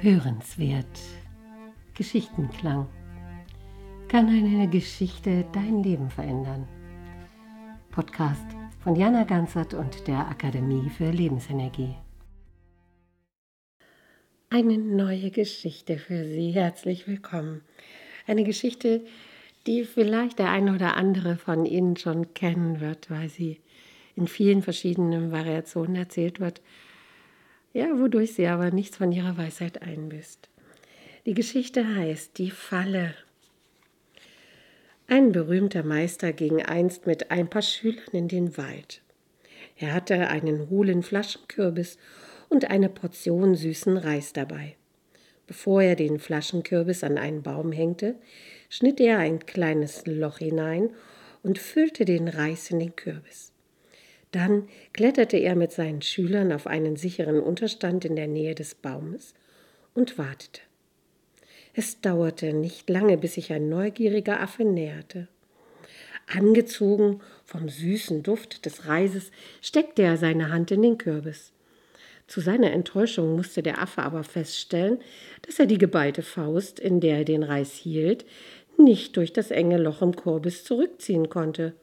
Hörenswert. Geschichtenklang. Kann eine Geschichte dein Leben verändern? Podcast von Jana Ganzert und der Akademie für Lebensenergie. Eine neue Geschichte für Sie. Herzlich willkommen. Eine Geschichte, die vielleicht der eine oder andere von Ihnen schon kennen wird, weil sie in vielen verschiedenen Variationen erzählt wird ja, wodurch sie aber nichts von ihrer Weisheit einbüßt. Die Geschichte heißt Die Falle. Ein berühmter Meister ging einst mit ein paar Schülern in den Wald. Er hatte einen hohlen Flaschenkürbis und eine Portion süßen Reis dabei. Bevor er den Flaschenkürbis an einen Baum hängte, schnitt er ein kleines Loch hinein und füllte den Reis in den Kürbis. Dann kletterte er mit seinen Schülern auf einen sicheren Unterstand in der Nähe des Baumes und wartete. Es dauerte nicht lange, bis sich ein neugieriger Affe näherte. Angezogen vom süßen Duft des Reises steckte er seine Hand in den Kürbis. Zu seiner Enttäuschung musste der Affe aber feststellen, dass er die geballte Faust, in der er den Reis hielt, nicht durch das enge Loch im Kürbis zurückziehen konnte.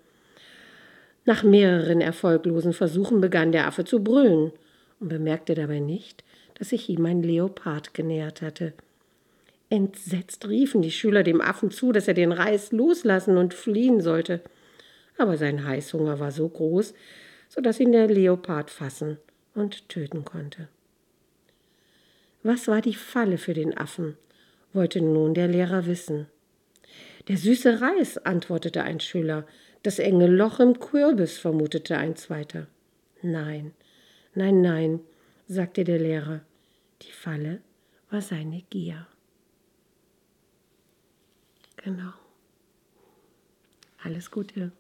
Nach mehreren erfolglosen Versuchen begann der Affe zu brüllen und bemerkte dabei nicht, dass sich ihm ein Leopard genähert hatte. Entsetzt riefen die Schüler dem Affen zu, dass er den Reis loslassen und fliehen sollte. Aber sein Heißhunger war so groß, so dass ihn der Leopard fassen und töten konnte. Was war die Falle für den Affen? wollte nun der Lehrer wissen. Der süße Reis, antwortete ein Schüler, das enge Loch im Kürbis, vermutete ein zweiter. Nein, nein, nein, sagte der Lehrer. Die Falle war seine Gier. Genau. Alles Gute.